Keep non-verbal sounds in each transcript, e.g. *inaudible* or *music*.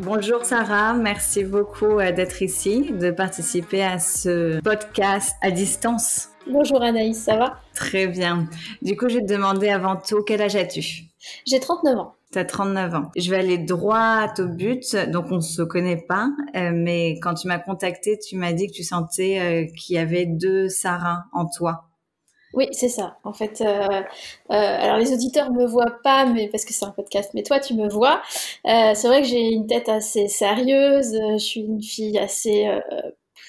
Bonjour Sarah, merci beaucoup euh, d'être ici, de participer à ce podcast à distance. Bonjour Anaïs, ça va? Très bien. Du coup, je vais te demander avant tout, quel âge as-tu? J'ai 39 ans. Tu as 39 ans. Je vais aller droit au but. Donc, on ne se connaît pas, euh, mais quand tu m'as contacté, tu m'as dit que tu sentais euh, qu'il y avait deux Sarah en toi. Oui, c'est ça. En fait, euh, euh, alors les auditeurs me voient pas, mais parce que c'est un podcast. Mais toi, tu me vois. Euh, c'est vrai que j'ai une tête assez sérieuse. Je suis une fille assez.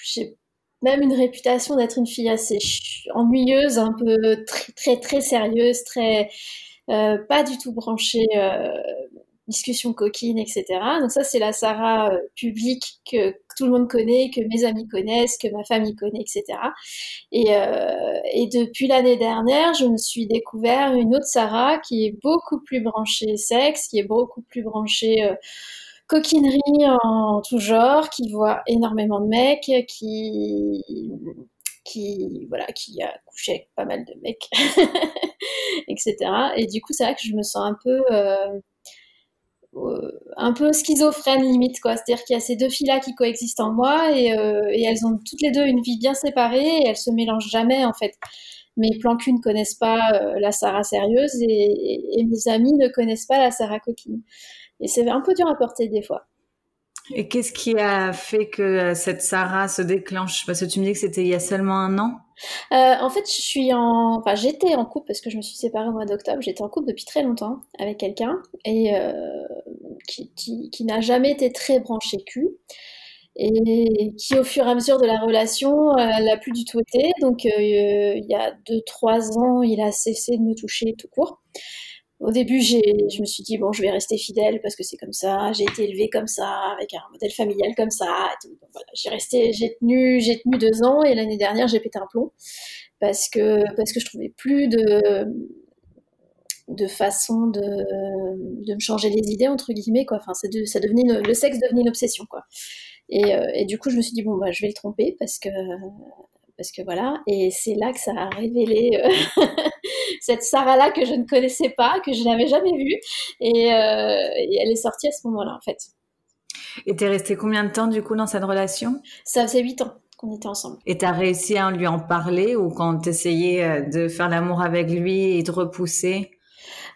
j'ai même une réputation d'être une fille assez ennuyeuse, un peu très très très sérieuse, très pas du tout branchée discussion coquine, etc. Donc ça, c'est la Sarah euh, publique que, tout le monde connaît, que mes amis connaissent, que ma famille connaît, etc. Et, euh, et depuis l'année dernière, je me suis découvert une autre Sarah qui est beaucoup plus branchée sexe, qui est beaucoup plus branchée euh, coquinerie en tout genre, qui voit énormément de mecs, qui qui voilà qui a couché avec pas mal de mecs *laughs* etc et du coup c'est vrai que je me sens un peu un peu schizophrène limite quoi. C'est à dire qu'il y a ces deux filles là qui coexistent en moi et, euh, et, elles ont toutes les deux une vie bien séparée et elles se mélangent jamais en fait. Mes plans cul ne connaissent pas euh, la Sarah sérieuse et, et, mes amis ne connaissent pas la Sarah coquine. Et c'est un peu dur à porter des fois et qu'est-ce qui a fait que cette Sarah se déclenche? Parce que tu me dis que c'était il y a seulement un an euh, en fait, je suis en, enfin, j'étais en couple parce que je me suis séparée au mois d'octobre. J'étais en couple depuis très longtemps avec quelqu'un et euh, qui, n'a jamais été très branché cul et qui, au fur et à mesure de la relation, euh, l'a plus du tout été. Donc, euh, il y a deux, trois ans, il a cessé de me toucher tout court. Au début, je me suis dit, bon, je vais rester fidèle parce que c'est comme ça, j'ai été élevée comme ça, avec un modèle familial comme ça. voilà, j'ai resté, j'ai tenu, j'ai tenu deux ans et l'année dernière, j'ai pété un plomb parce que, parce que je trouvais plus de, de façon de, de me changer les idées, entre guillemets, quoi. Enfin, devenait le sexe devenait une obsession, quoi. Et, euh, et, du coup, je me suis dit, bon, bah, je vais le tromper parce que, parce que voilà. Et c'est là que ça a révélé euh, *laughs* cette Sarah-là que je ne connaissais pas, que je n'avais jamais vue. Et, euh, et, elle est sortie à ce moment-là, en fait. Et t'es resté combien de temps, du coup, dans cette relation? Ça faisait huit ans qu'on était ensemble. Et t'as réussi à lui en parler ou quand t'essayais euh, de faire l'amour avec lui et de repousser?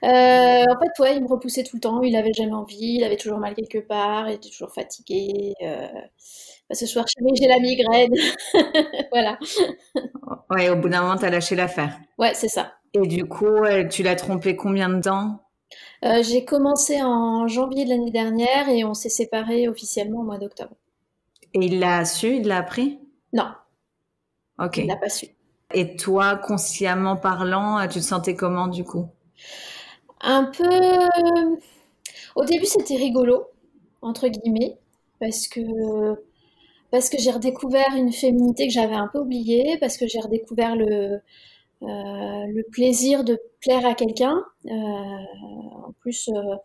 Euh, en fait, ouais, il me repoussait tout le temps. Il avait jamais envie. Il avait toujours mal quelque part. Il était toujours fatigué. Euh, bah, ce soir, j'ai la migraine. *laughs* voilà. Ouais, au bout d'un moment, t'as lâché l'affaire. Ouais, c'est ça. Et du coup, tu l'as trompé combien de temps? Euh, J'ai commencé en janvier de l'année dernière et on s'est séparés officiellement au mois d'octobre. Et il l'a su Il l'a appris? Non. Ok. Il l'a pas su. Et toi, consciemment parlant, tu te sentais comment du coup? Un peu. Au début, c'était rigolo, entre guillemets, parce que parce que j'ai redécouvert une féminité que j'avais un peu oubliée, parce que j'ai redécouvert le, le plaisir de plaire à quelqu'un. Euh, en plus, euh,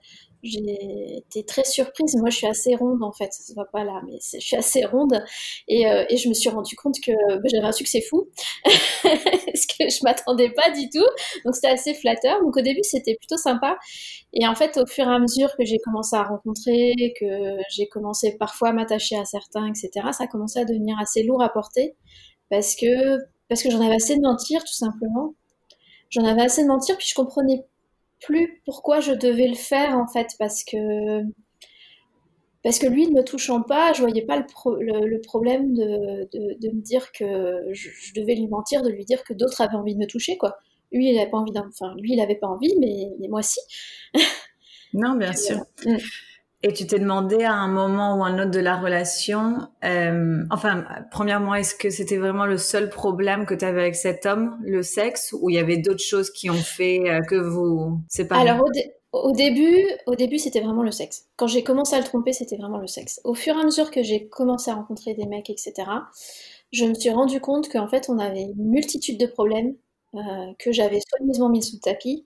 j'ai été très surprise. Moi, je suis assez ronde en fait, ça se voit pas là, mais je suis assez ronde et, euh, et je me suis rendu compte que bah, j'avais un succès fou, *laughs* ce que je m'attendais pas du tout. Donc c'était assez flatteur. Donc au début, c'était plutôt sympa. Et en fait, au fur et à mesure que j'ai commencé à rencontrer, que j'ai commencé parfois à m'attacher à certains, etc., ça a commencé à devenir assez lourd à porter parce que parce que j'en avais assez de mentir, tout simplement. J'en avais assez de mentir, puis je comprenais plus pourquoi je devais le faire en fait parce que parce que lui ne me touchant pas, je voyais pas le, le, problème de, de, de, me dire que je, je, devais lui mentir, de lui dire que d'autres avaient envie de me toucher quoi. Lui il avait pas envie, enfin lui il avait pas envie, mais, mais moi si. non bien sûr. Mm. Et tu t'es demandé à un moment ou un autre de la relation, euh, enfin, premièrement, est-ce que c'était vraiment le seul problème que tu avais avec cet homme, le sexe, ou il y avait d'autres choses qui ont fait euh, que vous séparez? Alors au début, au début, c'était vraiment le sexe. Quand j'ai commencé à le tromper, c'était vraiment le sexe. Au fur et à mesure que j'ai commencé à rencontrer des mecs, etc., je me suis rendu compte qu'en fait, on avait une multitude de problèmes euh, que j'avais soigneusement mis sous le tapis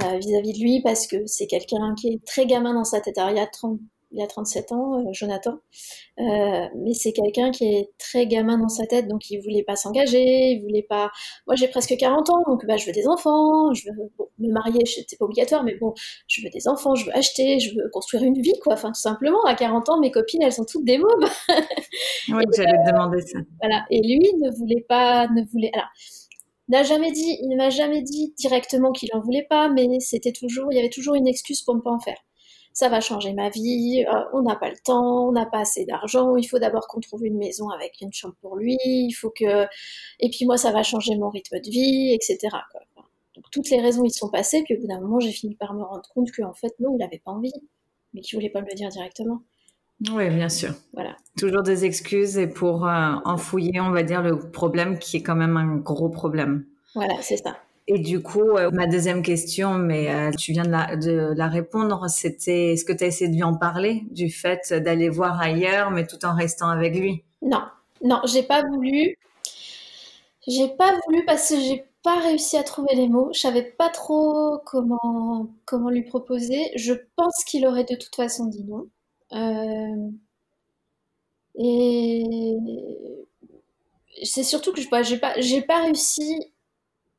euh, vis-à-vis de lui parce que c'est quelqu'un qui est très gamin dans sa tête. Alors, il y a 30, il y a 37 ans, euh, Jonathan. Euh, mais c'est quelqu'un qui est très gamin dans sa tête, donc il voulait pas s'engager, il voulait pas. Moi, j'ai presque 40 ans, donc bah, je veux des enfants, je veux me marier, c'était pas obligatoire, mais bon, je veux des enfants, je veux acheter, je veux construire une vie, quoi. Enfin, tout simplement, à 40 ans, mes copines, elles sont toutes des mômes. oui, j'allais te demander ça. Voilà. Et lui ne voulait pas, ne voulait. Alors, n'a jamais dit, il ne m'a jamais dit directement qu'il en voulait pas, mais c'était toujours, il y avait toujours une excuse pour ne pas en faire ça va changer ma vie, euh, on n'a pas le temps, on n'a pas assez d'argent, il faut d'abord qu'on trouve une maison avec une chambre pour lui, il faut que... Et puis moi, ça va changer mon rythme de vie, etc. Donc toutes les raisons, ils sont passées, puis au bout d'un moment, j'ai fini par me rendre compte qu'en fait, non, il n'avait pas envie, mais qu'il voulait pas me le dire directement. Oui, bien sûr. Voilà. Toujours des excuses et pour euh, enfouiller, on va dire, le problème qui est quand même un gros problème. Voilà, c'est ça. Et du coup, euh, ma deuxième question, mais euh, tu viens de la, de la répondre, c'était est-ce que tu as essayé de lui en parler du fait d'aller voir ailleurs, mais tout en restant avec lui? Non, non, j'ai pas voulu. J'ai pas voulu parce que j'ai pas réussi à trouver les mots. Je savais pas trop comment comment lui proposer. Je pense qu'il aurait de toute façon dit non. Euh, et c'est surtout que je j'ai pas j'ai pas réussi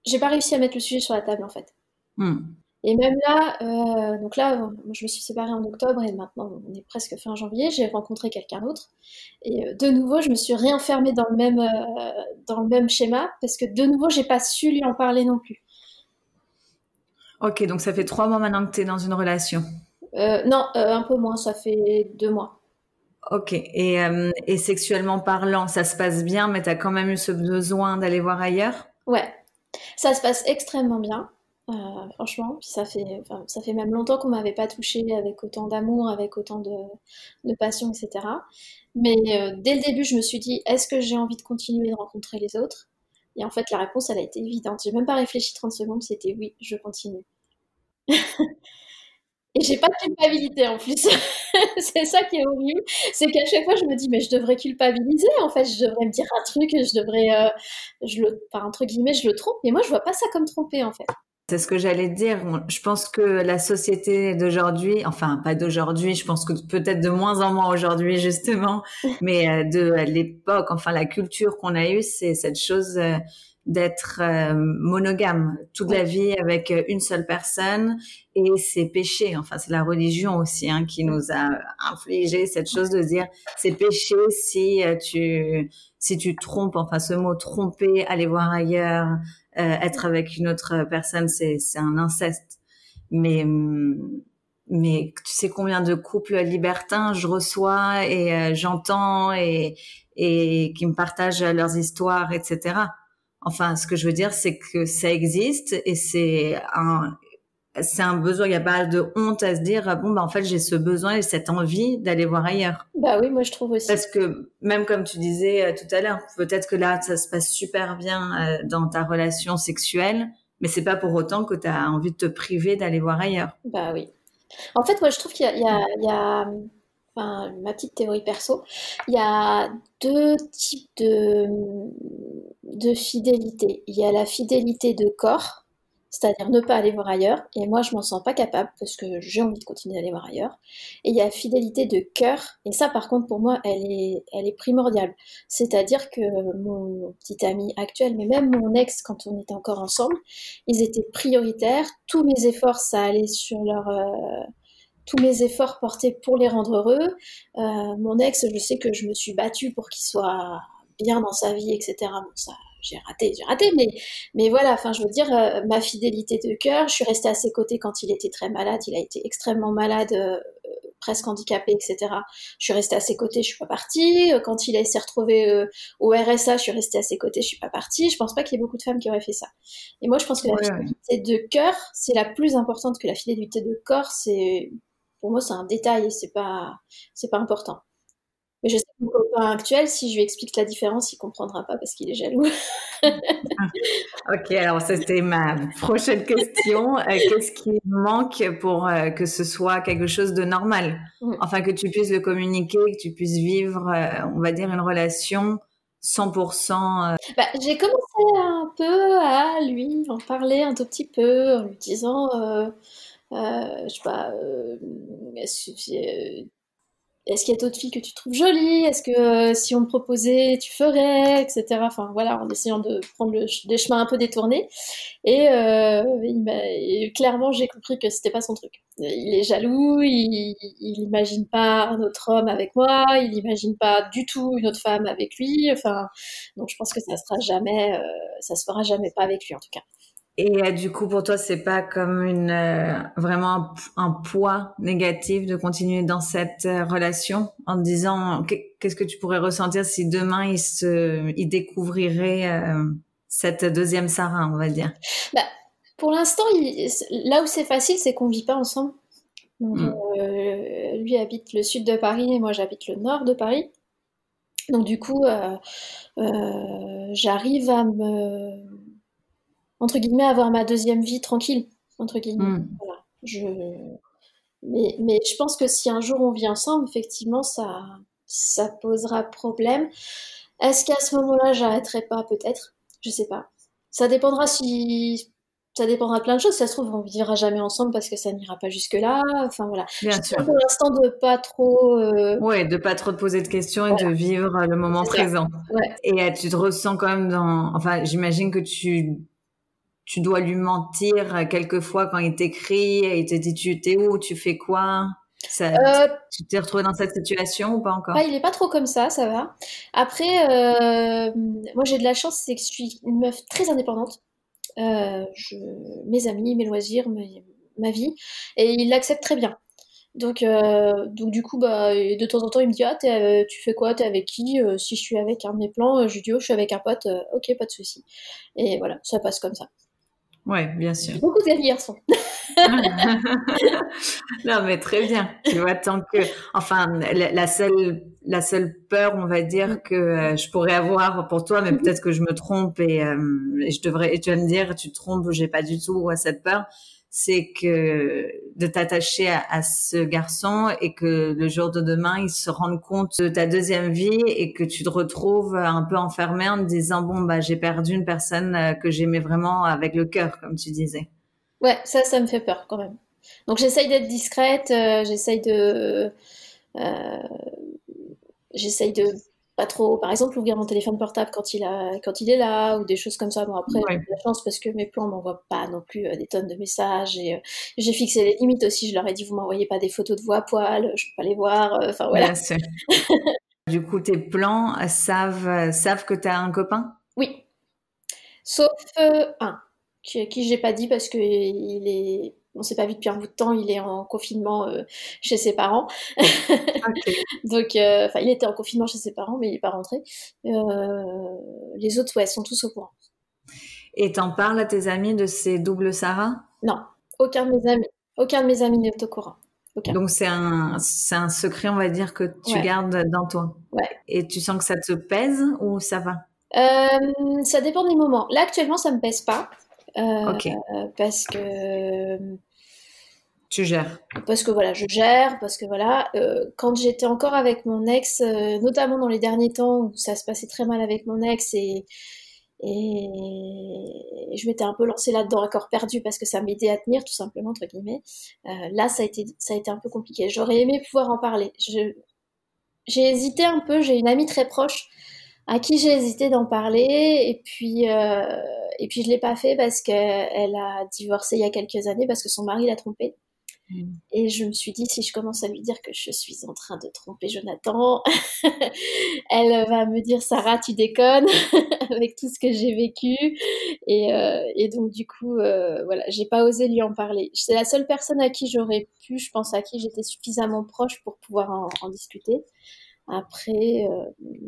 j'ai pas réussi à mettre le sujet sur la table en fait. Hmm. Et même là, euh, donc là, je me suis séparée en octobre et maintenant on est presque fin janvier, j'ai rencontré quelqu'un d'autre. Et euh, de nouveau, je me suis réenfermée dans le même, euh, dans le même schéma parce que de nouveau, j'ai pas su lui en parler non plus. Ok, donc ça fait trois mois maintenant que tu es dans une relation Non, un peu moins, ça fait deux mois. Ok, et, et sexuellement parlant, ça se passe bien, mais tu as quand même eu ce besoin d'aller voir ailleurs? Ouais, ça se passe extrêmement bien, euh, franchement. Puis ça fait, ça fait même longtemps qu'on m'avait pas touché avec autant d'amour, avec autant de, passion, etc. Mais euh, dès le début, je me suis dit, est-ce que j'ai envie de continuer de rencontrer les autres? Et en fait, la réponse, elle a été évidente. J'ai même pas réfléchi 30 secondes, c'était oui, je continue. *laughs* Et j'ai pas de culpabilité en plus. *laughs* c'est ça qui est horrible. C'est qu'à chaque fois, je me dis, mais je devrais culpabiliser. En fait, je devrais me dire un truc, je devrais, euh, je le, enfin, entre guillemets, je le trompe. Mais moi, je vois pas ça comme tromper, en fait. C'est ce que j'allais dire. Je pense que la société d'aujourd'hui, enfin pas d'aujourd'hui, je pense que peut-être de moins en moins aujourd'hui justement, *laughs* mais euh, de l'époque, enfin la culture qu'on a eue, c'est cette chose euh, d'être euh, monogame toute la vie avec euh, une seule personne et c'est péché. Enfin, c'est la religion aussi hein, qui nous a infligé cette chose de dire c'est péché si euh, tu si tu trompes. Enfin, ce mot tromper, aller voir ailleurs, être avec une autre personne, c'est c'est un inceste. Mais mais tu sais combien de couples libertins je reçois et j'entends et et qui me partagent leurs histoires, etc. Enfin, ce que je veux dire, c'est que ça existe et c'est un, c'est un besoin. Il n'y a pas de honte à se dire bon bah en fait j'ai ce besoin et cette envie d'aller voir ailleurs. Bah oui, moi je trouve aussi. Parce que même comme tu disais euh, tout à l'heure, peut-être que là ça se passe super bien euh, dans ta relation sexuelle, mais c'est pas pour autant que tu as envie de te priver d'aller voir ailleurs. Bah oui. En fait, moi je trouve qu'il y, y a, enfin, ma petite théorie perso, il y a deux types de, de fidélité. Il y a la fidélité de corps, c'est-à-dire ne pas aller voir ailleurs, et moi je m'en sens pas capable parce que j'ai envie de continuer d'aller voir ailleurs. Et il y a la fidélité de cœur, et ça par contre pour moi elle est, elle est primordiale. C'est-à-dire que mon petit ami actuel, mais même mon ex quand on était encore ensemble, ils étaient prioritaires, tous mes efforts ça allait sur leur... Euh, tous mes efforts portés pour les rendre heureux. Euh, mon ex, je sais que je me suis battue pour qu'il soit bien dans sa vie, etc. Bon, ça, j'ai raté, j'ai raté, mais, mais voilà, enfin, je veux dire, euh, ma fidélité de cœur, je suis restée à ses côtés quand il était très malade, il a été extrêmement malade, euh, presque handicapé, etc. Je suis restée à ses côtés, je suis pas partie. Quand il s'est retrouvé au RSA, je suis restée à ses côtés, je suis pas partie. Je pense pas qu'il y ait beaucoup de femmes qui auraient fait ça. Et moi, je pense que la fidélité de cœur, c'est la plus importante que la fidélité de corps. C'est pour moi, c'est un détail et c'est pas, c'est pas important. Mais je sais que mon copain actuel, si je lui explique la différence, il comprendra pas parce qu'il est jaloux. *laughs* ok, alors c'était ma prochaine question. Euh, qu'est-ce qui manque pour euh, que ce soit quelque chose de normal? Mm. Enfin, que tu puisses le communiquer, que tu puisses vivre, euh, on va dire, une relation 100%. Bah, j'ai commencé un peu à lui en parler un tout petit peu en lui disant, je sais pas, est-ce qu'il y a d'autres filles que tu trouves jolies? Est-ce que euh, si on te proposait, tu ferais, etc. Enfin voilà, en essayant de prendre des chemins un peu détournés. Et, euh, clairement, j'ai compris que c'était pas son truc. Il est jaloux, il, n'imagine pas un autre homme avec moi, il n'imagine pas du tout une autre femme avec lui. Enfin, donc je pense que ça sera jamais, euh, se fera jamais pas avec lui en tout cas. Et euh, du coup, pour toi, c'est pas comme une euh, vraiment un, poids négatif de continuer dans cette euh, relation en te disant qu'est-ce que tu pourrais ressentir si demain il se, il découvrirait cette deuxième Sarah, on va dire? Bah, pour l'instant, là où c'est facile, c'est qu'on vit pas ensemble. Mm. lui habite le sud de Paris et moi j'habite le nord de Paris. Donc du coup, j'arrive à me entre guillemets, avoir ma deuxième vie tranquille, entre guillemets. Hmm. Je... Mais, mais, je pense que si un jour on vit ensemble, effectivement, ça, ça posera problème. Est-ce qu'à ce moment-là, j'arrêterai pas Peut-être? Je sais pas. Ça dépendra si. Ça dépendra de plein de choses. Si ça se trouve, on vivra jamais ensemble parce que ça n'ira pas jusque-là. Enfin voilà. Bien sûr. Pour l'instant, de pas trop. Euh... Ouais, de pas trop te poser de questions et de vivre le moment présent. Ouais. Et euh, tu te ressens quand même dans. Enfin, j'imagine que tu tu dois lui mentir quelquefois quand il t'écrit et il te dit tu t'es où, tu fais quoi? Ça, euh, Tu t'es retrouvé dans cette situation ou pas encore? Il est pas trop comme ça, ça va. Après, euh, moi j'ai de la chance, c'est que je suis une meuf très indépendante. Euh, je, mes amis, mes loisirs, ma vie, et il l'accepte très bien. Donc, donc du coup, bah, de temps en temps, il me dit ah tu fais quoi, t'es avec qui? Si je suis avec un de mes plans, je lui dis oh je suis avec un pote, ok pas de souci. Et voilà, ça passe comme ça. Oui, bien sûr. Beaucoup d'amis garçons. *laughs* non, mais très bien. Tu vois, tant que, enfin, la, seule, la seule peur, on va dire que euh, je pourrais avoir pour toi, mais mhm. peut-être que je me trompe et, euh, et, je devrais, et tu vas me dire, tu te trompes, j'ai pas du tout cette peur c'est que de t'attacher à, ce garçon et que le jour de demain, il se rende compte de ta deuxième vie et que tu te retrouves un peu enfermé en te disant bon bah j'ai perdu une personne euh, que j'aimais vraiment avec le cœur, comme tu disais. Ouais, ça, ça me fait peur quand même. Donc j'essaye d'être discrète, euh, j'essaye de, euh, j'essaye de pas trop, par exemple, ouvrir mon téléphone portable quand il, a, quand il est là, ou des choses comme ça. Bon, après, j'ai la chance parce que mes plans m'envoient pas non plus euh, des tonnes de messages. Et euh, j'ai fixé les limites aussi. Je leur ai dit, vous m'envoyez pas des photos de voix à poil, je peux pas les voir. Euh, enfin, voilà. *laughs* du coup, tes plans savent, savent que tu as un copain? Oui. Sauf un, qui, qui j'ai pas dit parce qu'il est on s'est pas vu depuis un bout de temps, il est en confinement euh, chez ses parents. *laughs* Donc, euh, enfin, il était en confinement chez ses parents, mais il n'est pas rentré. Euh, les autres, ouais, sont tous au courant. Et t'en parles à tes amis de ces doubles Sarah? Non, aucun de mes amis, aucun de mes amis n'est au courant. Donc c'est un, c'est un secret, on va dire, que tu gardes dans toi. Ouais. Et tu sens que ça te pèse ou ça va? Ça dépend des moments. Là actuellement, ça me pèse pas. Euh, parce que tu gères. Parce que voilà, je gère, parce que voilà, euh, quand j'étais encore avec mon ex, euh, notamment dans les derniers temps où ça se passait très mal avec mon ex et, et je m'étais un peu lancée là-dedans à corps perdu parce que ça m'aidait à tenir tout simplement entre guillemets. là, ça a été ça a été un peu compliqué. J'aurais aimé pouvoir en parler. j'ai hésité un peu. J'ai une amie très proche à qui j'ai hésité d'en parler et puis euh, et puis je l'ai pas fait parce qu'elle a divorcé il y a quelques années parce que son mari l'a trompée. Mm. Et je me suis dit, si je commence à lui dire que je suis en train de tromper Jonathan, *laughs* elle va me dire, Sarah, tu déconnes, *laughs* avec tout ce que j'ai vécu. Et, euh, et, donc, du coup, euh, voilà, j'ai pas osé lui en parler. C'est la seule personne à qui j'aurais pu, je pense, à qui j'étais suffisamment proche pour pouvoir en, en discuter. Après, euh,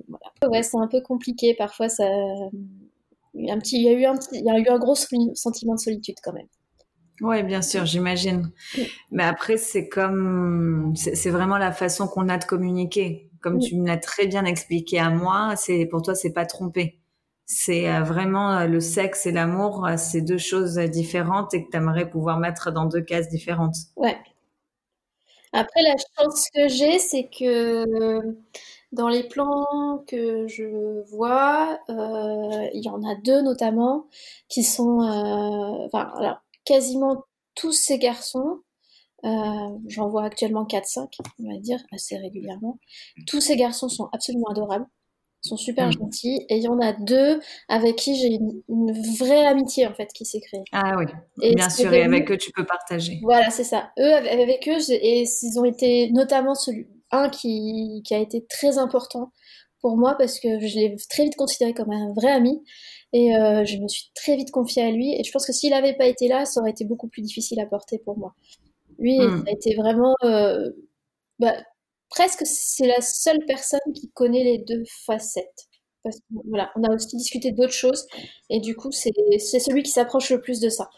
voilà. Ouais, c'est un peu compliqué. Parfois, ça, un petit, il y a eu un il y a eu un gros sentiment de solitude quand même. Oui, bien sûr, j'imagine. Mais après, c'est comme, c'est vraiment la façon qu'on a de communiquer. comme tu me l'as très bien expliqué à moi, c'est pour toi c'est pas tromper. C'est euh, vraiment euh, le sexe et l'amour, c'est deux choses différentes et que tu aimerais pouvoir mettre dans deux cases différentes. Ouais. Après, la chance que j'ai, c'est que dans les plans que je vois, il y en a deux notamment qui sont, enfin, alors, quasiment tous ces garçons euh, j'en vois actuellement 4-5, on va dire, assez régulièrement. Tous ces garçons sont absolument adorables, sont super mm. gentils, et il y en a deux avec qui j'ai une, vraie amitié, en fait, qui s'est créée. Ah oui, et bien sûr, et avec eux, tu peux partager. Voilà, c'est ça. Eux, avec eux, et ils ont été notamment celui, un qui, qui a été très important pour moi parce que je l'ai très vite considéré comme un vrai ami et euh, je me suis très vite confiée à lui et je pense que s'il n'avait pas été là, ça aurait été beaucoup plus difficile à porter pour moi. Lui, hmm. ça a été vraiment. Euh, bah, presque, c'est la seule personne qui connaît les deux facettes. Parce que, voilà, on a aussi discuté d'autres choses, et du coup, c'est celui qui s'approche le plus de ça.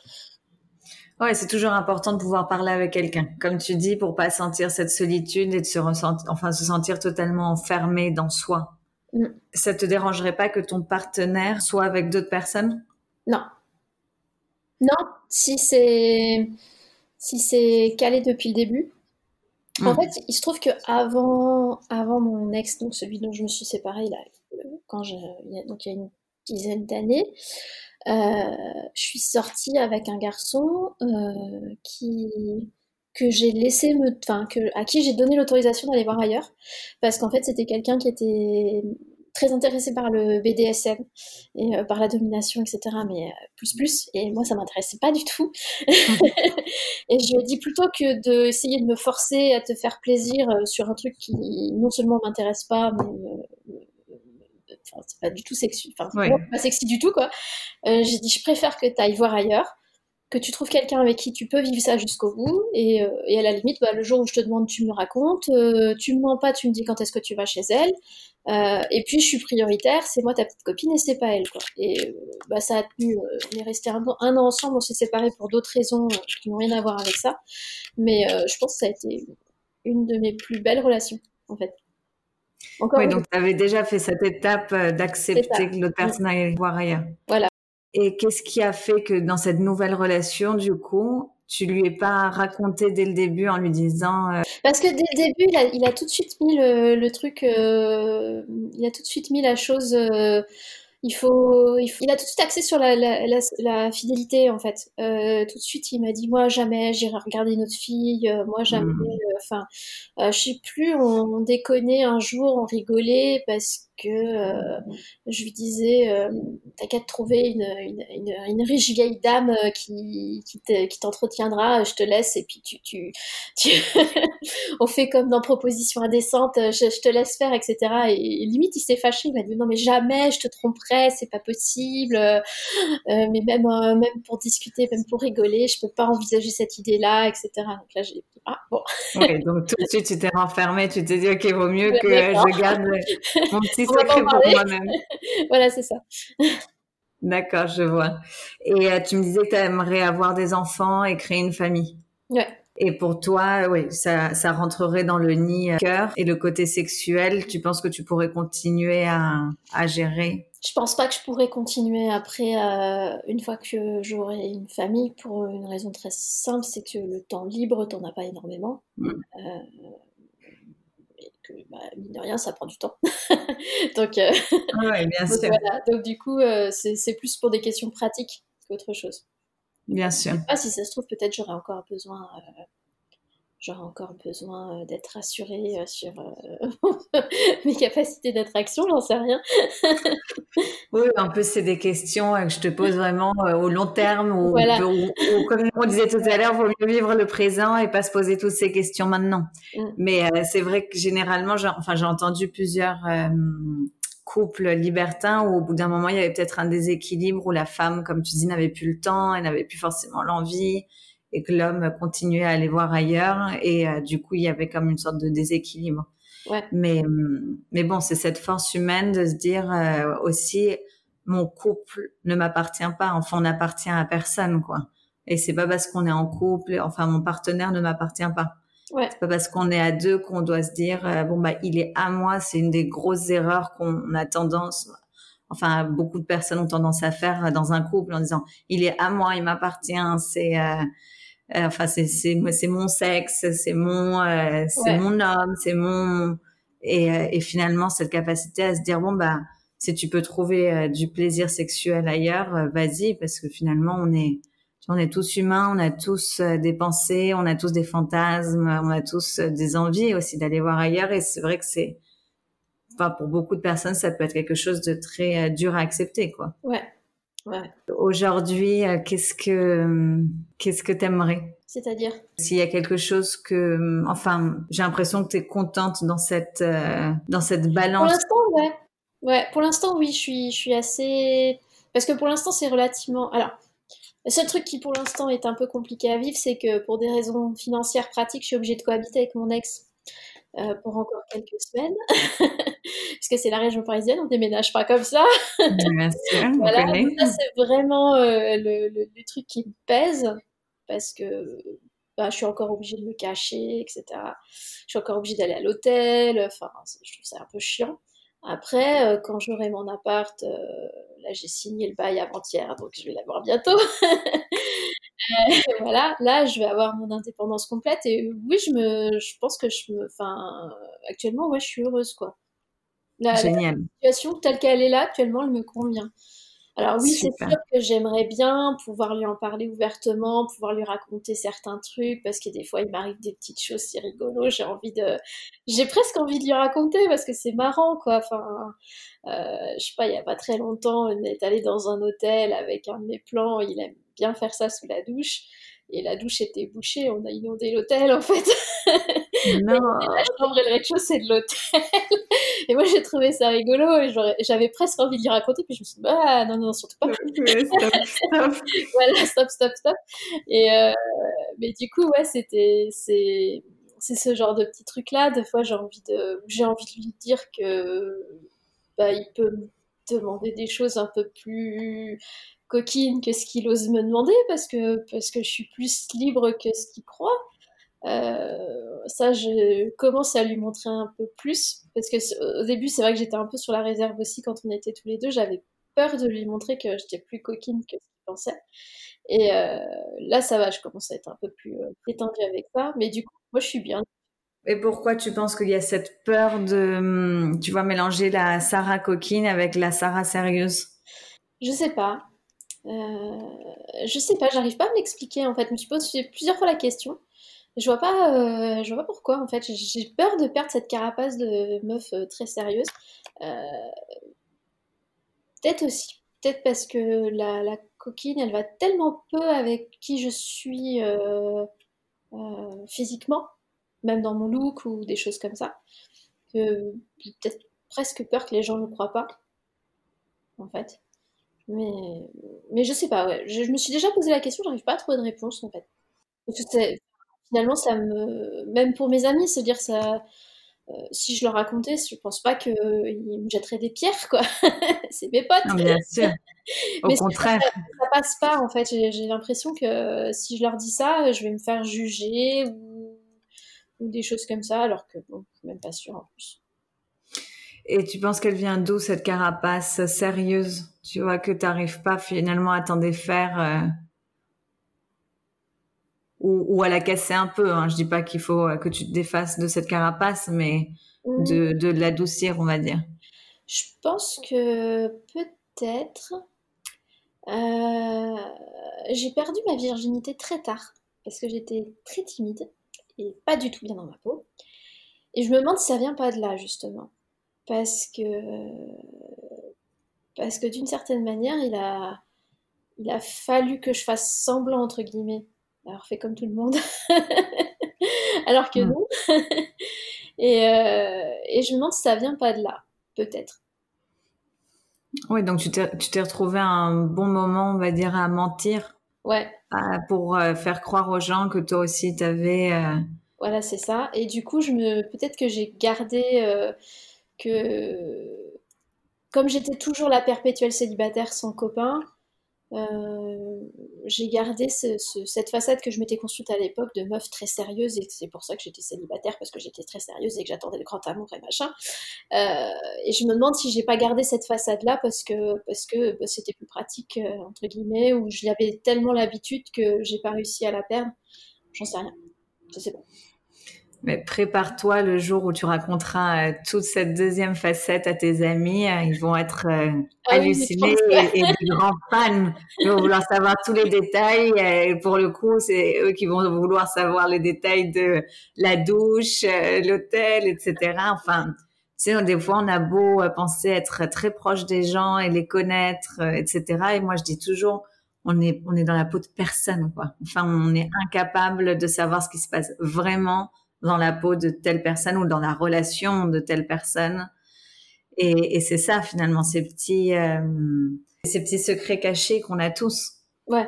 Ouais, c'est toujours important de pouvoir parler avec quelqu'un, comme tu dis, pour pas sentir cette solitude et de se ressentir, enfin, se sentir totalement enfermé dans soi. Hmm. Ça te dérangerait pas que ton partenaire soit avec d'autres personnes? Non. Non, si c'est si c'est calé depuis le début. En hmm. fait, il se trouve que avant, avant mon ex, donc celui dont je me suis séparée, là, quand je, donc il y a une dizaine d'années, euh, je suis sortie avec un garçon euh, qui que j'ai laissé me, enfin que à qui j'ai donné l'autorisation d'aller voir ailleurs, parce qu'en fait c'était quelqu'un qui était très intéressée par le BDSM et euh, par la domination, etc. Mais euh, plus plus. Et moi, ça m'intéressait pas du tout. *laughs* et je lui ai dit plutôt que d'essayer de me forcer à te faire plaisir euh, sur un truc qui non seulement m'intéresse pas, mais c'est pas du tout sexy, enfin, pas sexy du tout, quoi. j'ai dit, je préfère que tu ailles voir ailleurs que tu trouves quelqu'un avec qui tu peux vivre ça jusqu'au bout, et, euh, et, à la limite, bah, le jour où je te demande, tu me racontes, euh, tu me mens pas, tu me dis quand est-ce que tu vas chez elle, euh, et puis je suis prioritaire, c'est moi ta petite copine et c'est pas elle. Quoi. Et bah, ça a tenu, on est resté un, an ensemble, on s'est séparés pour d'autres raisons qui n'ont rien à voir avec ça, mais je pense que ça a été une de mes plus belles relations, en fait. Encore oui, donc tu avais déjà fait cette étape d'accepter que l'autre personne allait voir ailleurs. Voilà, et qu'est-ce qui a fait que dans cette nouvelle relation, du coup, tu lui es pas raconté dès le début en lui disant euh, Parce que dès le début, il a, tout de suite mis le, truc, euh, il a tout de suite mis la chose. Euh, il faut, il faut, il a tout de suite axé sur la, la, la, fidélité en fait. tout de suite, il m'a dit moi jamais j'irai regarder une autre fille, moi jamais. Mmh. Enfin, je sais plus, on, on, déconnait un jour, on rigolait parce que euh, je lui disais euh, t'as qu'à te trouver une, une, une, riche vieille dame euh, qui, qui t'entretiendra, je te laisse et puis tu, tu, tu *laughs* on fait comme dans proposition indécente, je, je te laisse faire, etc. Et, limite il s'est fâché, il m'a dit non mais jamais je te tromperai, c'est pas possible, mais même même pour discuter, même pour rigoler, je peux pas envisager cette idée-là, etc. Donc là j'ai dit ah bon. donc tout de suite tu t'es renfermé, tu t'es dit ok vaut mieux *laughs* que je garde mon petit pour moi-même. *laughs* voilà, c'est ça. D'accord, je vois. Et euh, tu me disais que tu aimerais avoir des enfants et créer une famille. Ouais. Et pour toi, oui, ça, ça rentrerait dans le nid euh, cœur et le côté sexuel. Tu penses que tu pourrais continuer à, à gérer? Je pense pas que je pourrais continuer après, euh, une fois que j'aurai une famille, pour une raison très simple, c'est que le temps libre, t'en as pas énormément. Mm. Euh, bah, mine de rien, ça prend du temps. *laughs* donc, euh, donc, du coup, euh, c'est plus pour des questions pratiques qu'autre chose. Bien sûr. Je sais pas si ça se trouve, peut-être j'aurais encore besoin j'aurais encore besoin euh, d'être rassurée euh, sur euh, *laughs* mes capacités d'attraction, j'en sais rien. *laughs* oui, un peu, c'est des questions que je te pose vraiment au long terme, ou, comme on disait tout à l'heure, il vaut mieux vivre le présent et pas se poser toutes ces questions maintenant. Mm. Mais c'est vrai que généralement, j'ai, enfin, j'ai entendu plusieurs couples libertins où au bout d'un moment, il y avait peut-être un déséquilibre où la femme, comme tu dis, n'avait plus le temps, elle n'avait plus forcément l'envie et que l'homme continuait à aller voir ailleurs et euh, du coup il y avait comme une sorte de déséquilibre. Ouais. Mais hum, mais bon, c'est cette force humaine de se dire euh, aussi mon couple ne m'appartient pas, enfin on n'appartient à personne quoi. Et c'est pas parce qu'on est en couple, enfin mon partenaire ne m'appartient pas. Ouais. C'est pas parce qu'on est à deux qu'on doit se dire euh, bon bah il est à moi. C'est une des grosses erreurs qu'on a tendance, enfin beaucoup de personnes ont tendance à faire dans un couple en disant il est à moi, il m'appartient, c'est euh, euh, enfin c'est c'est c'est mon sexe, c'est mon c'est mon homme, c'est mon et, et finalement cette capacité à se dire bon bah si tu peux trouver du plaisir sexuel ailleurs, vas-y parce que finalement on est on est tous humains, on a tous euh, des pensées, on a tous des fantasmes, on a tous euh, des envies aussi d'aller voir ailleurs. Et c'est vrai que c'est, enfin, pour beaucoup de personnes, ça peut être quelque chose de très euh, dur à accepter, quoi. Ouais. Ouais. Aujourd'hui, qu'est-ce que qu'est-ce que t'aimerais? C'est-à-dire? S'il y a quelque chose que, enfin, j'ai l'impression que tu es contente dans cette dans cette balance. Pour l'instant, ouais. Ouais, pour l'instant, oui, je suis je suis assez parce que pour l'instant, c'est relativement. Alors, le seul truc qui pour l'instant est un peu compliqué à vivre, c'est que pour des raisons financières pratiques, je suis obligée de cohabiter avec mon ex euh, pour encore quelques semaines. *laughs* Parce que c'est la région parisienne, on déménage pas comme ça. Bien *laughs* sûr, voilà, ça c'est vraiment euh, le, le, truc qui me pèse. Parce que bah, je suis encore obligée de me cacher, etc. Je suis encore obligée d'aller à l'hôtel. Enfin, je trouve ça un peu chiant. Après, euh, quand j'aurai mon appart, euh, là j'ai signé le bail avant-hier, donc je vais l'avoir bientôt. *laughs* Euh, *laughs* voilà, là je vais avoir mon indépendance complète et oui, je me, je pense que je me, enfin, actuellement, ouais, je suis heureuse quoi. Génial. La situation telle qu'elle est là actuellement, elle me convient. Alors oui, c'est sûr que j'aimerais bien pouvoir lui en parler ouvertement, pouvoir lui raconter certains trucs, parce que des fois il m'arrive des petites choses si rigolo. J'ai envie de, j'ai presque envie de lui raconter parce que c'est marrant, quoi. Enfin, euh, je sais pas, il y a pas très longtemps, on est allé dans un hôtel avec un de mes plans. Il aime bien faire ça sous la douche et la douche était bouchée, on a inondé l'hôtel en fait. *laughs* Non. la chambre et le rez-de-chaussée de l'hôtel. *laughs* et moi j'ai trouvé ça rigolo et j'avais presque envie de lui raconter, puis je me suis dit, bah non, non, surtout pas. stop, stop. *laughs* voilà, stop, stop, stop. Et euh, mais du coup, ouais, c'était, c'est, ce genre de petit truc là. Des fois, j'ai envie de, j'ai envie de lui dire que, bah, il peut me demander des choses un peu plus coquine que ce qu'il ose me demander parce que, parce que je suis plus libre que ce qu'il croit. Euh, ça, je commence à lui montrer un peu plus parce que au début, c'est vrai que j'étais un peu sur la réserve aussi quand on était tous les deux. J'avais peur de lui montrer que j'étais plus coquine que ce qu'il pensait. Et euh, là, ça va, je commence à être un peu plus euh, détendue avec ça. Mais du coup, moi, je suis bien. Et pourquoi tu penses qu'il y a cette peur de, hum, tu vois, mélanger la Sarah coquine avec la Sarah sérieuse? Je sais pas. Euh, je sais pas, j'arrive pas à m'expliquer en fait. Je me suis posé plusieurs fois la question. Je vois pas, euh, je vois pourquoi en fait. J'ai peur de perdre cette carapace de meuf euh, très sérieuse. peut-être aussi, peut-être parce que la, coquine, elle va tellement peu avec qui je suis physiquement, même dans mon look ou des choses comme ça, que j'ai peut-être presque peur que les gens ne croient pas, en fait. Mais, mais je sais pas, ouais. Je, me suis déjà posé la question, j'arrive pas à trouver de réponse en fait. finalement, ça me. Même pour mes amis, se dire ça. Euh, si je leur racontais, je pense pas qu'ils me jetteraient des pierres, quoi. *laughs* c'est mes potes. Non, bien sûr. *laughs* Au contraire. Ça, ça, passe pas, en fait. J'ai l'impression que si je leur dis ça, je vais me faire juger ou, ou des choses comme ça, alors que bon, je suis même pas sûre en plus. Et tu penses qu'elle vient d'où cette carapace sérieuse? Tu vois que tu n'arrives pas finalement à t'en défaire euh, ou, ou, à la casser un peu. Hein. Je dis pas qu'il faut que tu te défasses de cette carapace, mais mmh. de, de l'adoucir, on va dire. Je pense que peut-être euh, j'ai perdu ma virginité très tard parce que j'étais très timide et pas du tout bien dans ma peau. Et je me demande si ça vient pas de là justement parce que, parce que d'une certaine manière, il a, il a fallu que je fasse semblant, entre guillemets, alors fait comme tout le monde, *laughs* alors que hmm. non. *laughs* et, euh, et je me demande si ça vient pas de là, peut-être. Oui, donc tu t'es retrouvé un bon moment, on va dire, à mentir. Ouais. pour euh, faire croire aux gens que toi aussi tu avais. Euh, voilà, c'est ça. Et du coup, je me peut-être que j'ai gardé que comme j'étais toujours la perpétuelle célibataire sans copain, euh, j'ai gardé cette façade que je m'étais construite à l'époque de meuf très sérieuse et c'est pour ça que j'étais célibataire parce que j'étais très sérieuse et que j'attendais le grand amour et machin. Euh, et je me demande si j'ai pas gardé cette façade là parce que parce que bah, c'était plus pratique euh, entre guillemets ou je l'avais tellement l'habitude que j'ai pas réussi à la perdre. J'en sais rien. Je sais pas. Mais prépare-toi le jour où tu raconteras euh, toute cette deuxième facette à tes amis. Euh, ils vont être euh, ah hallucinés et, des grands fans. Ils vont vouloir savoir tous les détails. Et pour le coup, c'est eux qui vont vouloir savoir les détails de la douche, l'hôtel, etc. Enfin, tu sais, des fois, on a beau penser être très proche des gens et les connaître, etc. Et moi, je dis toujours, on est, on est dans la peau de personne, quoi. Enfin, on est incapable de savoir ce qui se passe vraiment dans la peau de telle personne ou dans la relation de telle personne. Et, c'est ça finalement, ces petits, euh, ces petits secrets cachés qu'on a tous. Ouais.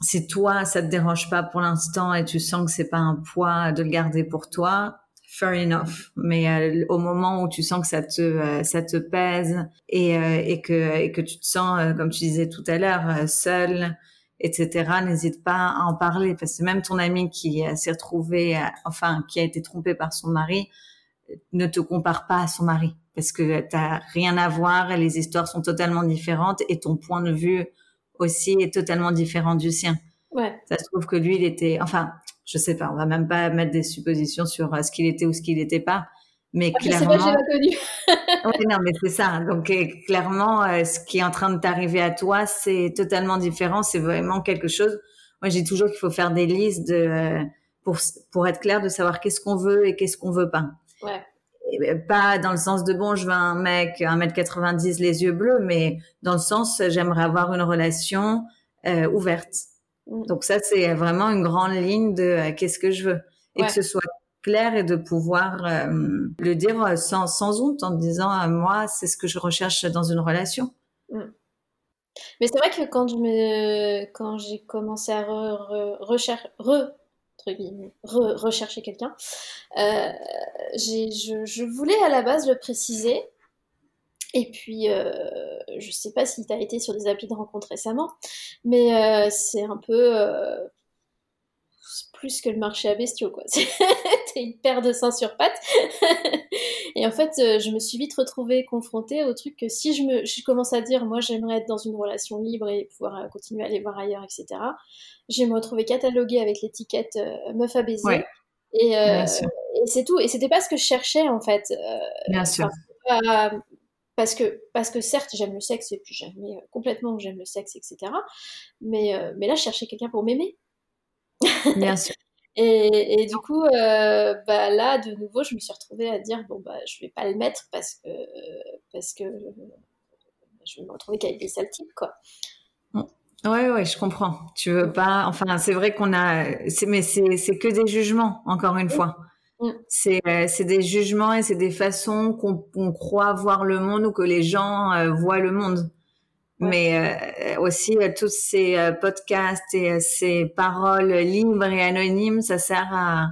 Si toi, ça te dérange pas pour l'instant et tu sens que c'est pas un poids de le garder pour toi, fair enough. Mais euh, au moment où tu sens que ça te, euh, ça te pèse et, et, que, et que tu te sens, comme tu disais tout à l'heure, seul, etc. N'hésite pas à en parler parce que même ton ami qui s'est retrouvé, enfin, qui a été trompé par son mari, ne te compare pas à son mari parce que t'as rien à voir et les histoires sont totalement différentes et ton point de vue aussi est totalement différent du sien. Ouais. Ça se trouve que lui, il était, enfin, je sais pas, on va même pas mettre des suppositions sur euh, ce qu'il était ou ce qu'il n'était pas, mais ah, clairement. Pas, connu. *laughs* oui, non, mais c'est ça. Donc euh, clairement, euh, ce qui est en train de t'arriver à toi, c'est totalement différent. C'est vraiment quelque chose. Moi, j'ai toujours qu'il faut faire des listes de, euh, pour pour être clair de savoir qu'est-ce qu'on veut et qu'est-ce qu'on veut pas. Ouais. Ben, pas dans le sens de bon, je veux un mec 1m90 les yeux bleus, mais dans le sens j'aimerais avoir une relation ouverte. Mm. Donc ça c'est vraiment une grande ligne de qu'est-ce que je veux et que ce soit clair et de pouvoir euh, le dire sans, sans honte en disant à moi, c'est ce que je recherche dans une relation. Mm. Mais c'est vrai que quand je quand j'ai commencé à rechercher, rechercher quelqu'un, euh, je, voulais à la base le préciser. Et puis, euh, je sais pas si tu as été sur des applis de rencontre récemment, mais euh, c'est un peu plus que le marché à bestiaux, quoi. *laughs* T'es une paire de seins sur pattes. et en fait, euh, je me suis vite retrouvée confrontée au truc que si je me, je commence à dire, moi, j'aimerais être dans une relation libre et pouvoir euh, continuer à aller voir ailleurs, etc. Je me retrouver cataloguée avec l'étiquette euh, meuf à baiser. Et, c'est tout. Et c'était pas ce que je cherchais, en fait. Bien sûr. parce que, parce que certes, j'aime le sexe et puis j'aime complètement j'aime le sexe, etc. Mais, mais là, je cherchais quelqu'un pour m'aimer. Bien sûr. *laughs* et, du coup, euh, bah, là, de nouveau, je me suis retrouvée à dire bon, bah, je vais pas le mettre parce que, parce que je vais me retrouver qu'avec des sales types, quoi. Mm. Ouais, ouais, je comprends. Tu veux pas. Enfin, c'est vrai qu'on a. Mais c'est que des jugements, encore une mm. fois. Mm. Euh, c'est des jugements et c'est des façons qu'on croit voir le monde ou que les gens euh, voient le monde mais euh, aussi euh, tous ces euh, podcasts et ces paroles libres et anonymes, ça sert à,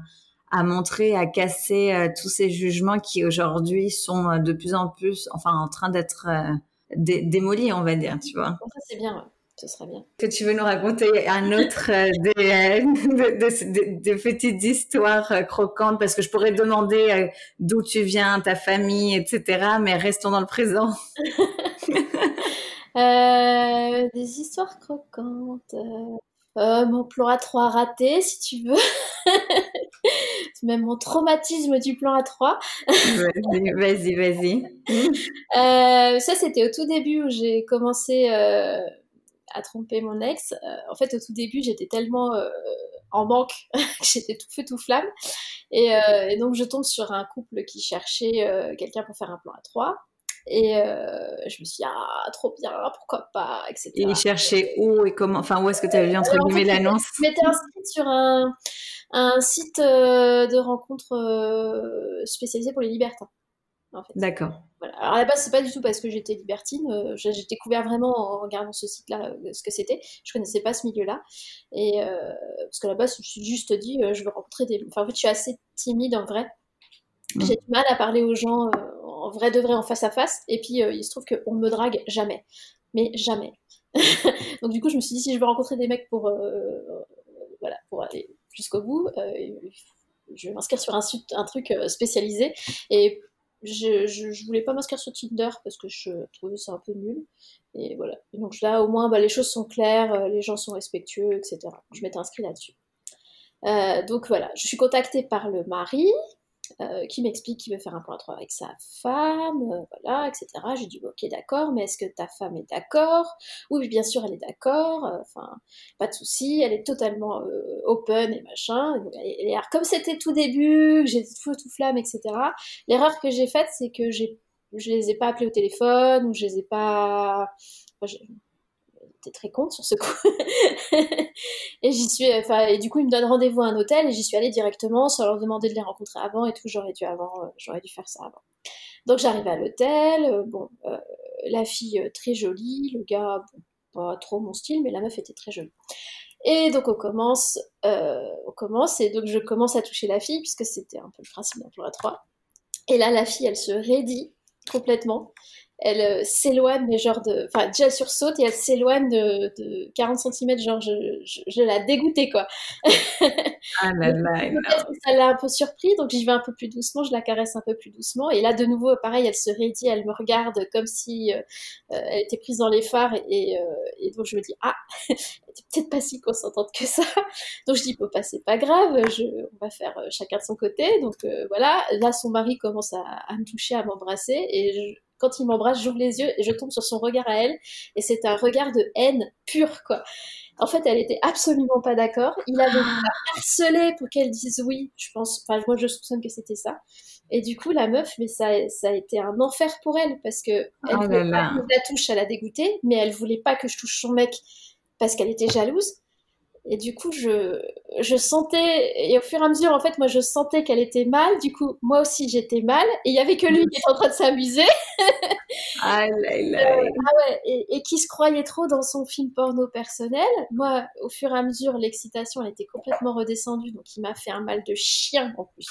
à montrer, à casser tous ces jugements qui aujourd'hui sont de plus en plus, enfin, en train d'être démolis, on va dire, tu vois. Ça c'est bien. Ouais. Ce serait bien. Que tu veux nous raconter un autre des, *laughs* de, de, petites histoires croquantes parce que je pourrais demander d'où tu viens, ta famille, etc. Mais restons dans le présent. *laughs* Euh, des histoires croquantes. Euh, euh, mon plan A3 raté, si tu veux. *laughs* Même mon traumatisme du plan A3. vas-y, vas-y. *laughs* ça, c'était au tout début où j'ai commencé à tromper mon ex. en fait, au tout début, j'étais tellement en banque *laughs* que j'étais tout feu tout flamme. Et, et, donc, je tombe sur un couple qui cherchait quelqu'un pour faire un plan A3. Et euh, je me suis dit, ah, trop bien, pourquoi pas, etc. Et il cherchait où et comment, enfin, où est-ce que tu avais vu entre guillemets l'annonce? Je m'étais inscrite sur un, un site euh, de rencontre euh, spécialisé pour les libertins. En fait. D'accord. Voilà. Alors à la base, c'est pas du tout parce que j'étais libertine. j'ai découvert vraiment en regardant ce site-là ce que c'était. Je connaissais pas ce milieu-là. Et parce qu'à la base, je me suis juste dit, je veux rencontrer des. Enfin, en fait, je suis assez timide en vrai. Mmh. J'ai du mal à parler aux gens en vrai de vrai en face à face. Et puis, euh, il se trouve qu'on me drague jamais. mais jamais. *laughs* Donc du coup, je me suis dit, si je veux rencontrer des mecs pour, voilà, pour aller jusqu'au bout, je vais m'inscrire sur un, un truc spécialisé. Et je, je, voulais pas m'inscrire sur Tinder parce que je trouvais ça un peu nul. Et voilà. donc là, au moins, bah, les choses sont claires, les gens sont respectueux, etc. Je m'étais inscrite là-dessus. Euh, donc voilà, je suis contactée par le mari euh, qui m'explique qu'il veut faire un point 3 avec sa femme, euh, voilà, etc. J'ai dit ok d'accord, mais est-ce que ta femme est d'accord? Oui, bien sûr, elle est d'accord. Enfin, pas de souci, elle est totalement open et machin. Et, comme c'était tout début, j'étais tout tout flamme, etc. L'erreur que j'ai faite, c'est que j'ai je les ai pas appelés au téléphone ou je les ai pas très con sur ce coup. *laughs* et j'y suis, enfin, et du coup, il me donne rendez-vous à un hôtel et j'y suis allée directement sans leur demander de les rencontrer avant et tout. J'aurais dû avant, euh, j'aurais dû faire ça avant. Donc j'arrive à l'hôtel, euh, bon, euh, la fille très jolie, le gars, pas trop mon style, mais la meuf était très jolie. Et donc on commence, on commence, et donc je commence à toucher la fille, puisque c'était un peu le principe d'un plan à 3. Et là, la fille, elle se raidit complètement elle euh, s'éloigne, mais genre de. Enfin, déjà elle sursaute et elle s'éloigne de, de, 40 cm, genre je, je, la dégoûtais quoi. ah là là. *laughs* Ça l'a un peu surpris, donc j'y vais un peu plus doucement, je la caresse un peu plus doucement. Et là, de nouveau, pareil, elle se raidit, elle me regarde comme si euh, euh, elle était prise dans les phares. Et, et donc je me dis, ah, *laughs* elle était peut-être pas si consentante que ça. Donc je dis, bon, bah, c'est pas grave, je, on va faire chacun de son côté. Donc voilà, là, son mari commence à, à me toucher, à m'embrasser. Et je, quand il m'embrasse, j'ouvre les yeux et je tombe sur son regard à elle. Et c'est un regard de haine pure, quoi. En fait, elle était absolument pas d'accord. Il avait harcelé pour qu'elle dise oui, je pense. Enfin, moi, je soupçonne que c'était ça. Et du coup, la meuf, mais ça, ça a été un enfer pour elle parce que elle oh voulait pas que la touche, elle a dégoûté, mais elle voulait pas que je touche son mec parce qu'elle était jalouse. Et du coup, je, je sentais, et au fur et à mesure, en fait, moi, je sentais qu'elle était mal. Du coup, moi aussi, j'étais mal. Et il y avait que lui qui était en train de s'amuser. ah, là, là. Euh, ah ouais, et, et, qui se croyait trop dans son film porno personnel. Moi, au fur et à mesure, l'excitation, elle était complètement redescendue. Donc, il m'a fait un mal de chien, en plus.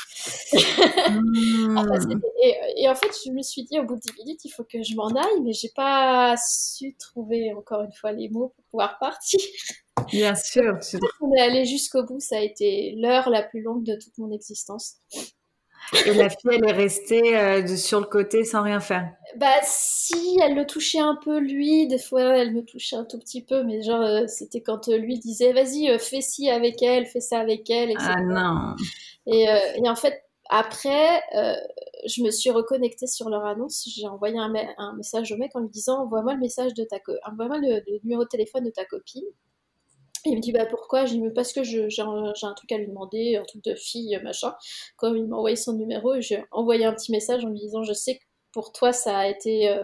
Hmm. *laughs* et, et, en fait, je me suis dit, au bout de 10 minutes, il faut que je m'en aille. Mais j'ai pas su trouver, encore une fois, les mots pouvoir partir. *laughs* Bien sûr. On est allé jusqu'au bout. Ça a été l'heure la plus longue de toute mon existence. Et la fille, elle est restée euh, sur le côté sans rien faire. Bah si, elle le touchait un peu lui. Des fois, elle me touchait un tout petit peu, mais genre euh, c'était quand euh, lui disait vas-y, fais ci avec elle, fais ça avec elle. Etc. Ah non. Et, et, en fait, après, je me suis reconnectée sur leur annonce. J'ai envoyé un, message au mec en lui disant envoie-moi le message de ta, envoie-moi le, numéro de téléphone de ta copine il me dit bah pourquoi? J'ai dit parce que j'ai un, un, truc à lui demander, un truc de fille, machin. Comme il m'a envoyé son numéro, j'ai envoyé un petit message en lui disant je sais que pour toi ça a été euh,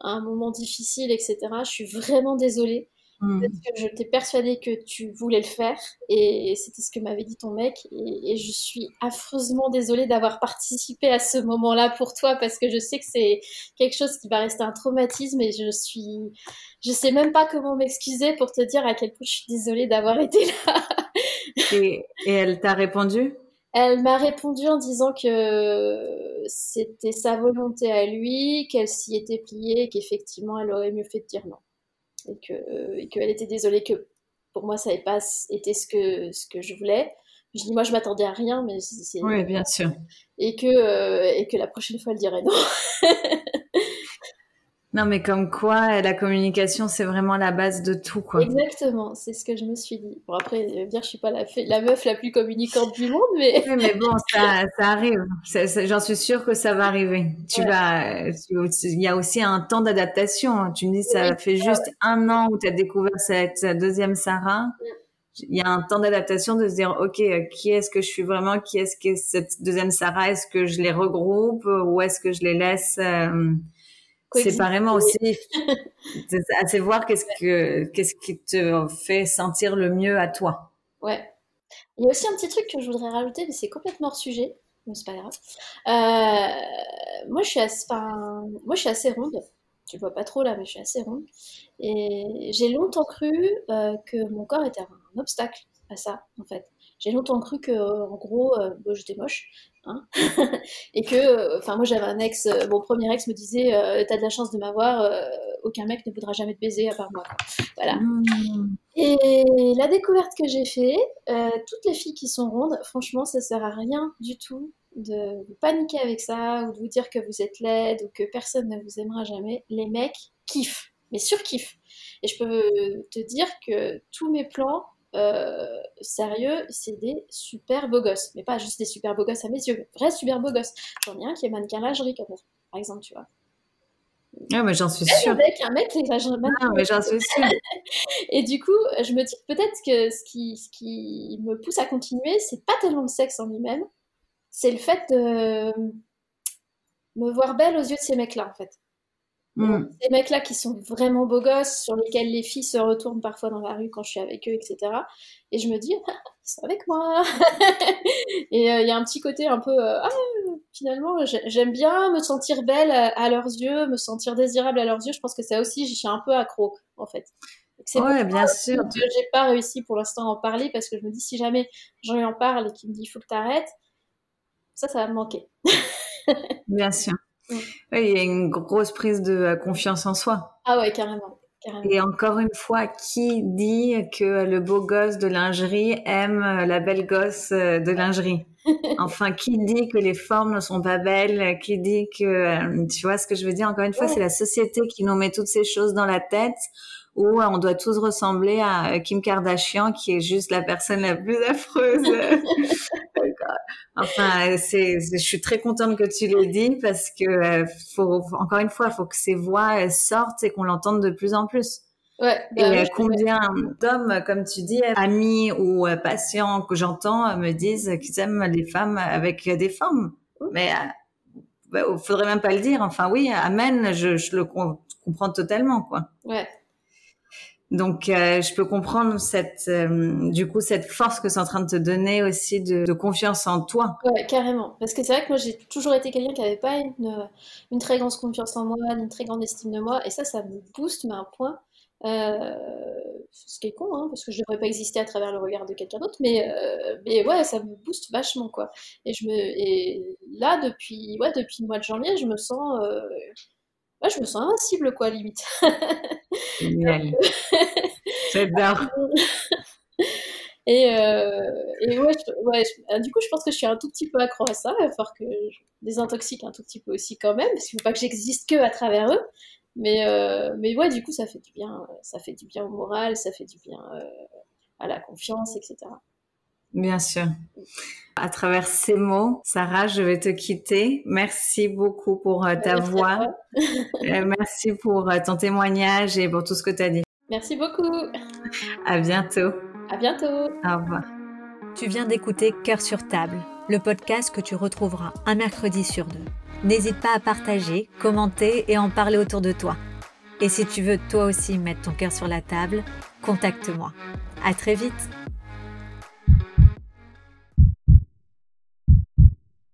un moment difficile, etc. Je suis vraiment désolée. Hmm. Parce que je t'ai persuadée que tu voulais le faire et c'était ce que m'avait dit ton mec et, je suis affreusement désolée d'avoir participé à ce moment-là pour toi parce que je sais que c'est quelque chose qui va rester un traumatisme et je suis je sais même pas comment m'excuser pour te dire à quel point je suis désolée d'avoir *laughs* été là. et, et elle t'a répondu? Elle m'a répondu en disant que c'était sa volonté à lui, qu'elle s'y était pliée, qu'effectivement elle aurait mieux fait de dire non et que et qu'elle était désolée que pour moi ça n'avait pas été ce que ce que je voulais. Je dis moi je m'attendais à rien mais c'est oui bien sûr et que euh, et que la prochaine fois elle dirait non. *laughs* Non, mais comme quoi, la communication, c'est vraiment la base de tout, quoi. Exactement, c'est ce que je me suis dit. Bon, après, dire, je suis pas la, la meuf la plus communicante du monde, mais. Oui, mais bon, ça, ça arrive. J'en suis sûre que ça va arriver. Tu vas, il y a aussi un temps d'adaptation. Tu me dis, ça fait juste un an où tu as découvert cette deuxième Sarah. Il y a un temps d'adaptation de se dire, OK, qui est-ce que je suis vraiment? Qui est-ce que cette deuxième Sarah? Est-ce que je les regroupe? Ou est-ce que je les laisse, euh, séparément aussi. c'est voir qu'est-ce que qu'est-ce qui te fait sentir le mieux à toi. Ouais. Il y a aussi un petit truc que je voudrais rajouter, mais c'est complètement hors sujet, mais c'est pas grave. Euh, moi, je suis assez, moi, je suis assez ronde. Tu le vois pas trop là, mais je suis assez ronde. Et j'ai longtemps cru euh, que mon corps était un obstacle à ça, en fait. J'ai longtemps cru que, en gros, euh, j'étais moche Hein *laughs* et que, enfin, moi j'avais un ex, euh, mon premier ex me disait, euh, t'as de la chance de m'avoir, aucun mec ne voudra jamais te baiser à part moi. Voilà. Mmh. Et la découverte que j'ai fait, toutes les filles qui sont rondes, franchement, ça sert à rien du tout de paniquer avec ça ou de vous dire que vous êtes laide ou que personne ne vous aimera jamais. Les mecs kiffent, mais surkiffent. Et je peux te dire que tous mes plans, euh, sérieux, c'est des super beaux gosses. Mais pas juste des super beaux gosses à mes yeux, vrai super beaux gosses. J'en ai un qui est mannequin lingerie, par exemple, tu vois. Ah, mais j'en suis sûre. Avec un mec, Ah, mais j'en suis sûre. *laughs* et du coup, je me dis peut-être que ce qui, ce qui me pousse à continuer, c'est pas tellement le sexe en lui-même, c'est le fait de me voir belle aux yeux de ces mecs-là, en fait. Mm. Ces mecs-là qui sont vraiment beaux gosses, sur lesquels les filles se retournent parfois dans la rue quand je suis avec eux, etc. Et je me dis, ah, ils sont avec moi. *laughs* et euh, il y a un petit côté un peu, euh, ah, finalement, j'aime bien me sentir belle à, leurs yeux, me sentir désirable à leurs yeux. Je pense que ça aussi, j'y suis un peu accro, en fait. C'est ouais, bien sûr. Que j'ai pas réussi pour l'instant à en parler parce que je me dis, si jamais j'en en parle et qu'il me dit, il faut que tu arrêtes, ça, ça va me manquer. *laughs* bien sûr. Il y a une grosse prise de euh, confiance en soi. Ah ouais, carrément. Et encore une fois, qui dit que le beau gosse de lingerie aime euh, la belle gosse euh, de lingerie? *laughs* Enfin, qui dit que les formes ne sont pas belles Qui dit que, tu vois ce que je veux dire? Encore une fois, c'est la société qui nous met toutes ces choses dans la tête où on doit tous ressembler à Kim Kardashian, qui est juste la personne la plus affreuse *laughs* Enfin, c'est, je suis très contente que tu l'aies dit parce que euh, faut, encore une fois, il faut que ces voix sortent et qu'on l'entende de plus en plus. Ouais, et bah combien d'hommes, comme tu dis, amis ou euh, patients que j'entends me disent qu'ils aiment les femmes avec des formes. Mais il bah, faudrait même pas le dire. Enfin oui, amen, je, je le comprends totalement, quoi. Ouais. Donc, euh, je peux comprendre cette, euh, du coup, cette force que c'est en train de te donner aussi de, confiance en toi. Ouais, carrément. Parce que c'est vrai que moi, j'ai toujours été quelqu'un qui n'avait pas une, une, très grande confiance en moi, une très grande estime de moi. Et ça, ça me booste, mais à un point. Euh, ce qui est con, hein, parce que je ne devrais pas exister à travers le regard de quelqu'un d'autre, mais, mais ouais, ça me booste vachement, quoi. Et, je me, et là, depuis, ouais, depuis le mois de janvier, je me sens ouais, je me sens invincible, quoi, limite. Génial. *laughs* J'adore. Et, euh, et ouais, ouais euh, du coup, je pense que je suis un tout petit peu accro à ça. Il va falloir que je désintoxique un tout petit peu aussi quand même, parce qu'il ne faut pas que j'existe que à travers eux. Mais, euh, mais ouais, du coup, ça fait du bien. Ça fait du bien au moral, ça fait du bien euh, à la confiance, etc. Bien sûr. À travers ces mots, Sarah, je vais te quitter. Merci beaucoup pour euh, ta voix. *laughs* Euh, merci pour euh, ton témoignage et pour tout ce que tu as dit. Merci beaucoup. À bientôt. À bientôt. Au revoir. Tu viens d'écouter Cœur sur table, le podcast que tu retrouveras un mercredi sur deux. N'hésite pas à partager, commenter et en parler autour de toi. Et si tu veux toi aussi mettre ton cœur sur la table, contacte-moi. À très vite.